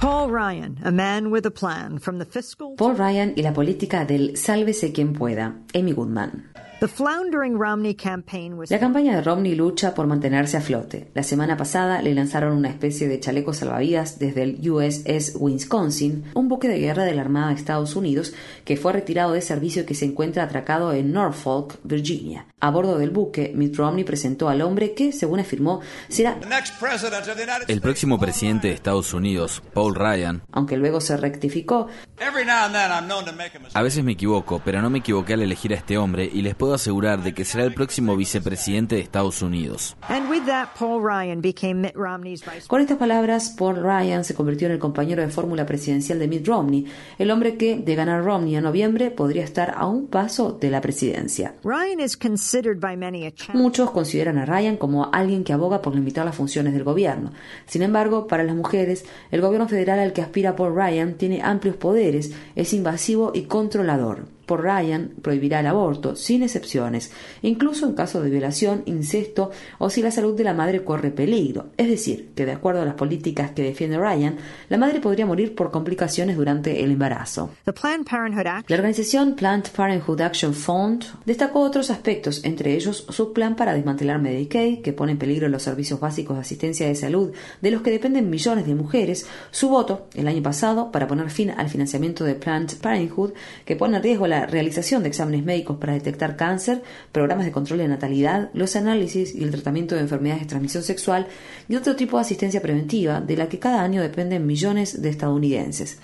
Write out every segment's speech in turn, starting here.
Paul Ryan, a man with a plan from the fiscal Paul Ryan y la política del sálvese quien pueda. Amy Goodman. The floundering Romney campaign was La campaña de Romney lucha por mantenerse a flote. La semana pasada le lanzaron una especie de chaleco salvavidas desde el USS Wisconsin, un buque de guerra de la Armada de Estados Unidos que fue retirado de servicio y que se encuentra atracado en Norfolk, Virginia. A bordo del buque, Mitt Romney presentó al hombre que, según afirmó, será, El próximo presidente de Estados Unidos, Paul Ryan, aunque luego se rectificó, a veces me equivoco, pero no me equivoqué al elegir a este hombre y les puedo asegurar de que será el próximo vicepresidente de Estados Unidos. Con estas palabras, Paul Ryan se convirtió en el compañero de fórmula presidencial de Mitt Romney, el hombre que, de ganar Romney en noviembre, podría estar a un paso de la presidencia. Muchos consideran a Ryan como alguien que aboga por limitar las funciones del gobierno. Sin embargo, para las mujeres, el gobierno federal al que aspira Paul Ryan tiene amplios poderes, es invasivo y controlador. Por Ryan prohibirá el aborto, sin excepciones, incluso en caso de violación, incesto o si la salud de la madre corre peligro. Es decir, que de acuerdo a las políticas que defiende Ryan, la madre podría morir por complicaciones durante el embarazo. The Planned Parenthood Act La organización Planned Parenthood Action Fund destacó otros aspectos, entre ellos su plan para desmantelar Medicaid, que pone en peligro los servicios básicos de asistencia de salud de los que dependen millones de mujeres, su voto el año pasado para poner fin al financiamiento de Planned Parenthood, que pone en riesgo la realización de exámenes médicos para detectar cáncer, programas de control de natalidad, los análisis y el tratamiento de enfermedades de transmisión sexual y otro tipo de asistencia preventiva de la que cada año dependen millones de estadounidenses.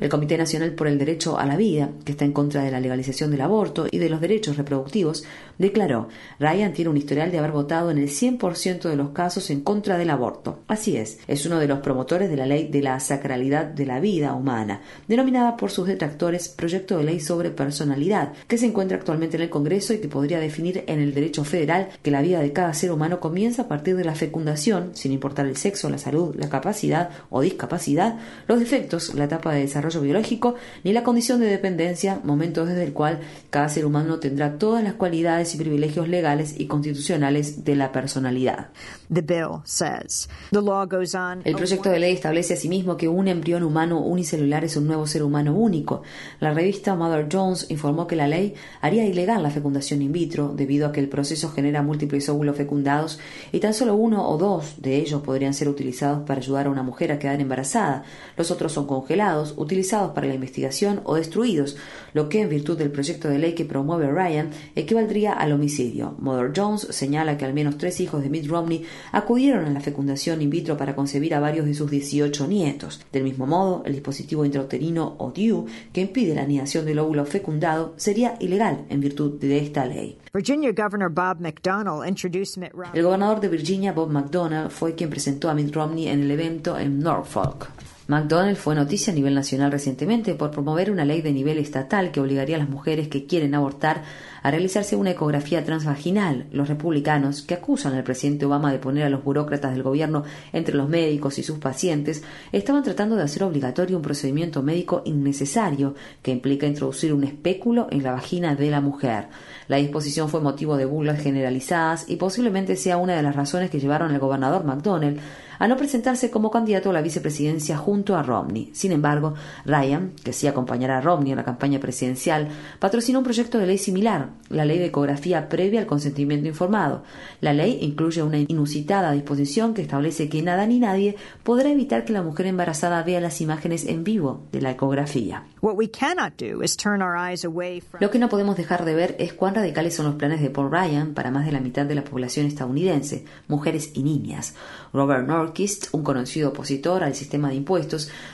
El Comité Nacional por el Derecho a la Vida, que está en contra de la legalización del aborto y de los derechos reproductivos, declaró, Ryan tiene un historial de haber votado en el 100% de los casos en contra del aborto. Así es, es uno de los promotores de la ley de la sacralidad de la vida humana, denominada por sus detractores Proyecto de Ley sobre Personalidad, que se encuentra actualmente en el Congreso y que podría definir en el derecho federal que la vida de cada ser humano comienza a partir de la fecundación, sin importar el sexo, la salud, la capacidad o discapacidad, los defectos, la etapa de desarrollo biológico, ni la condición de dependencia, momento desde el cual cada ser humano tendrá todas las cualidades y privilegios legales y constitucionales de la personalidad. the bill says. The law goes on. El proyecto de ley establece asimismo que un embrión humano unicelular es un nuevo ser humano único. La revista Mother Jones informó que la ley haría ilegal la fecundación in vitro debido a que el proceso genera múltiples óvulos fecundados y tan solo uno o dos de ellos podrían ser utilizados para ayudar a una mujer a quedar embarazada. Los otros son congelados, utilizados para la investigación o destruidos, lo que en virtud del proyecto de ley que promueve Ryan equivaldría al homicidio. Mother Jones señala que al menos tres hijos de Mitt Romney acudieron a la fecundación in vitro para concebir a varios de sus 18 nietos. Del mismo modo, el dispositivo intrauterino o DIU, que impide la anidación del óvulo fecundado, sería ilegal en virtud de esta ley. Virginia Governor Bob McDonnell introduced Mitt Romney. El gobernador de Virginia, Bob McDonnell, fue quien presentó a Mitt Romney en el evento en Norfolk. McDonnell fue noticia a nivel nacional recientemente por promover una ley de nivel estatal que obligaría a las mujeres que quieren abortar a realizarse una ecografía transvaginal. Los republicanos, que acusan al presidente Obama de poner a los burócratas del gobierno entre los médicos y sus pacientes, estaban tratando de hacer obligatorio un procedimiento médico innecesario que implica introducir un espéculo en la vagina de la mujer. La disposición fue motivo de burlas generalizadas y posiblemente sea una de las razones que llevaron al gobernador McDonnell a no presentarse como candidato a la vicepresidencia junto a Romney. Sin embargo, Ryan, que sí acompañará a Romney en la campaña presidencial, patrocinó un proyecto de ley similar, la ley de ecografía previa al consentimiento informado. La ley incluye una inusitada disposición que establece que nada ni nadie podrá evitar que la mujer embarazada vea las imágenes en vivo de la ecografía. What we cannot do is turn our eyes away from Lo que no podemos dejar de ver es cuán radicales son los planes de Paul Ryan para más de la mitad de la población estadounidense, mujeres y niñas. Robert Norquist, un conocido opositor al sistema de impuestos,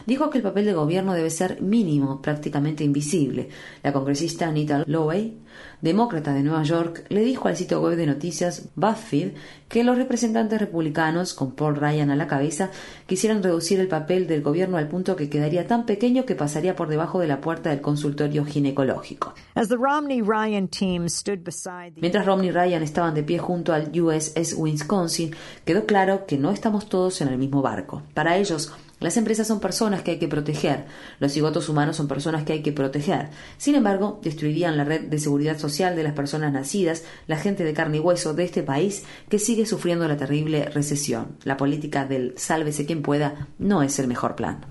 dijo que el papel del gobierno debe ser mínimo, prácticamente invisible. La congresista Anita Lowey, demócrata de Nueva York, le dijo al sitio web de noticias BuzzFeed que los representantes republicanos, con Paul Ryan a la cabeza, quisieran reducir el papel del gobierno al punto que quedaría tan pequeño que pasaría por debajo de la puerta del consultorio ginecológico. Mientras Romney y Ryan estaban de pie junto al USS Wisconsin, quedó claro que no estamos todos en el mismo barco. Para ellos, Las empresas son personas que hay que proteger, los cigotos humanos son personas que hay que proteger. Sin embargo, destruirían la red de seguridad social de las personas nacidas, la gente de carne y hueso de este país que sigue sufriendo la terrible recesión. La política del sálvese quien pueda no es el mejor plan.